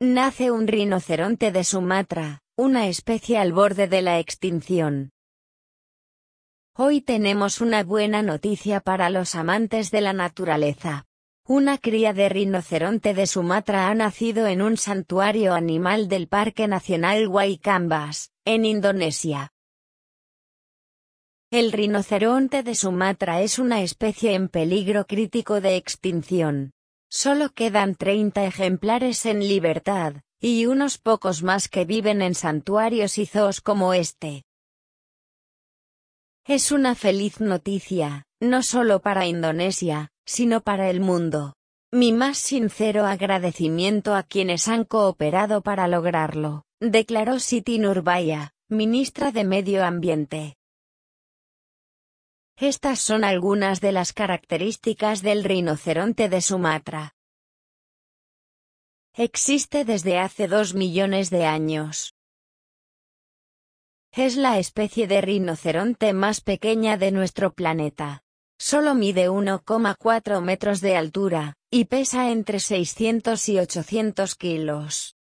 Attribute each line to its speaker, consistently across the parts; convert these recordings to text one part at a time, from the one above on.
Speaker 1: nace un rinoceronte de Sumatra, una especie al borde de la extinción. Hoy tenemos una buena noticia para los amantes de la naturaleza. Una cría de rinoceronte de Sumatra ha nacido en un santuario animal del Parque Nacional Waikambas, en Indonesia. El rinoceronte de Sumatra es una especie en peligro crítico de extinción. Solo quedan 30 ejemplares en libertad, y unos pocos más que viven en santuarios y zoos como este. Es una feliz noticia, no solo para Indonesia, sino para el mundo. Mi más sincero agradecimiento a quienes han cooperado para lograrlo, declaró Siti Nurbaya, ministra de Medio Ambiente. Estas son algunas de las características del rinoceronte de Sumatra. Existe desde hace dos millones de años. Es la especie de rinoceronte más pequeña de nuestro planeta. Solo mide 1,4 metros de altura, y pesa entre 600 y 800 kilos.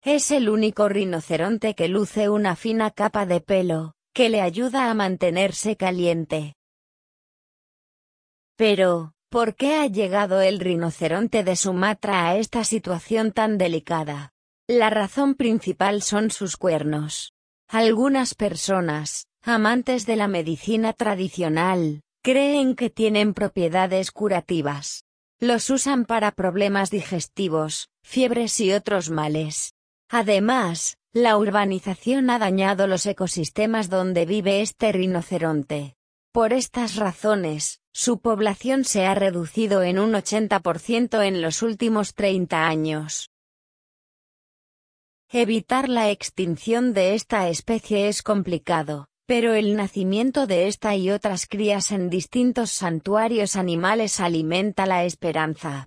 Speaker 1: Es el único rinoceronte que luce una fina capa de pelo, que le ayuda a mantenerse caliente. Pero, ¿por qué ha llegado el rinoceronte de Sumatra a esta situación tan delicada? La razón principal son sus cuernos. Algunas personas, amantes de la medicina tradicional, creen que tienen propiedades curativas. Los usan para problemas digestivos, fiebres y otros males. Además, la urbanización ha dañado los ecosistemas donde vive este rinoceronte. Por estas razones, su población se ha reducido en un 80% en los últimos 30 años. Evitar la extinción de esta especie es complicado, pero el nacimiento de esta y otras crías en distintos santuarios animales alimenta la esperanza.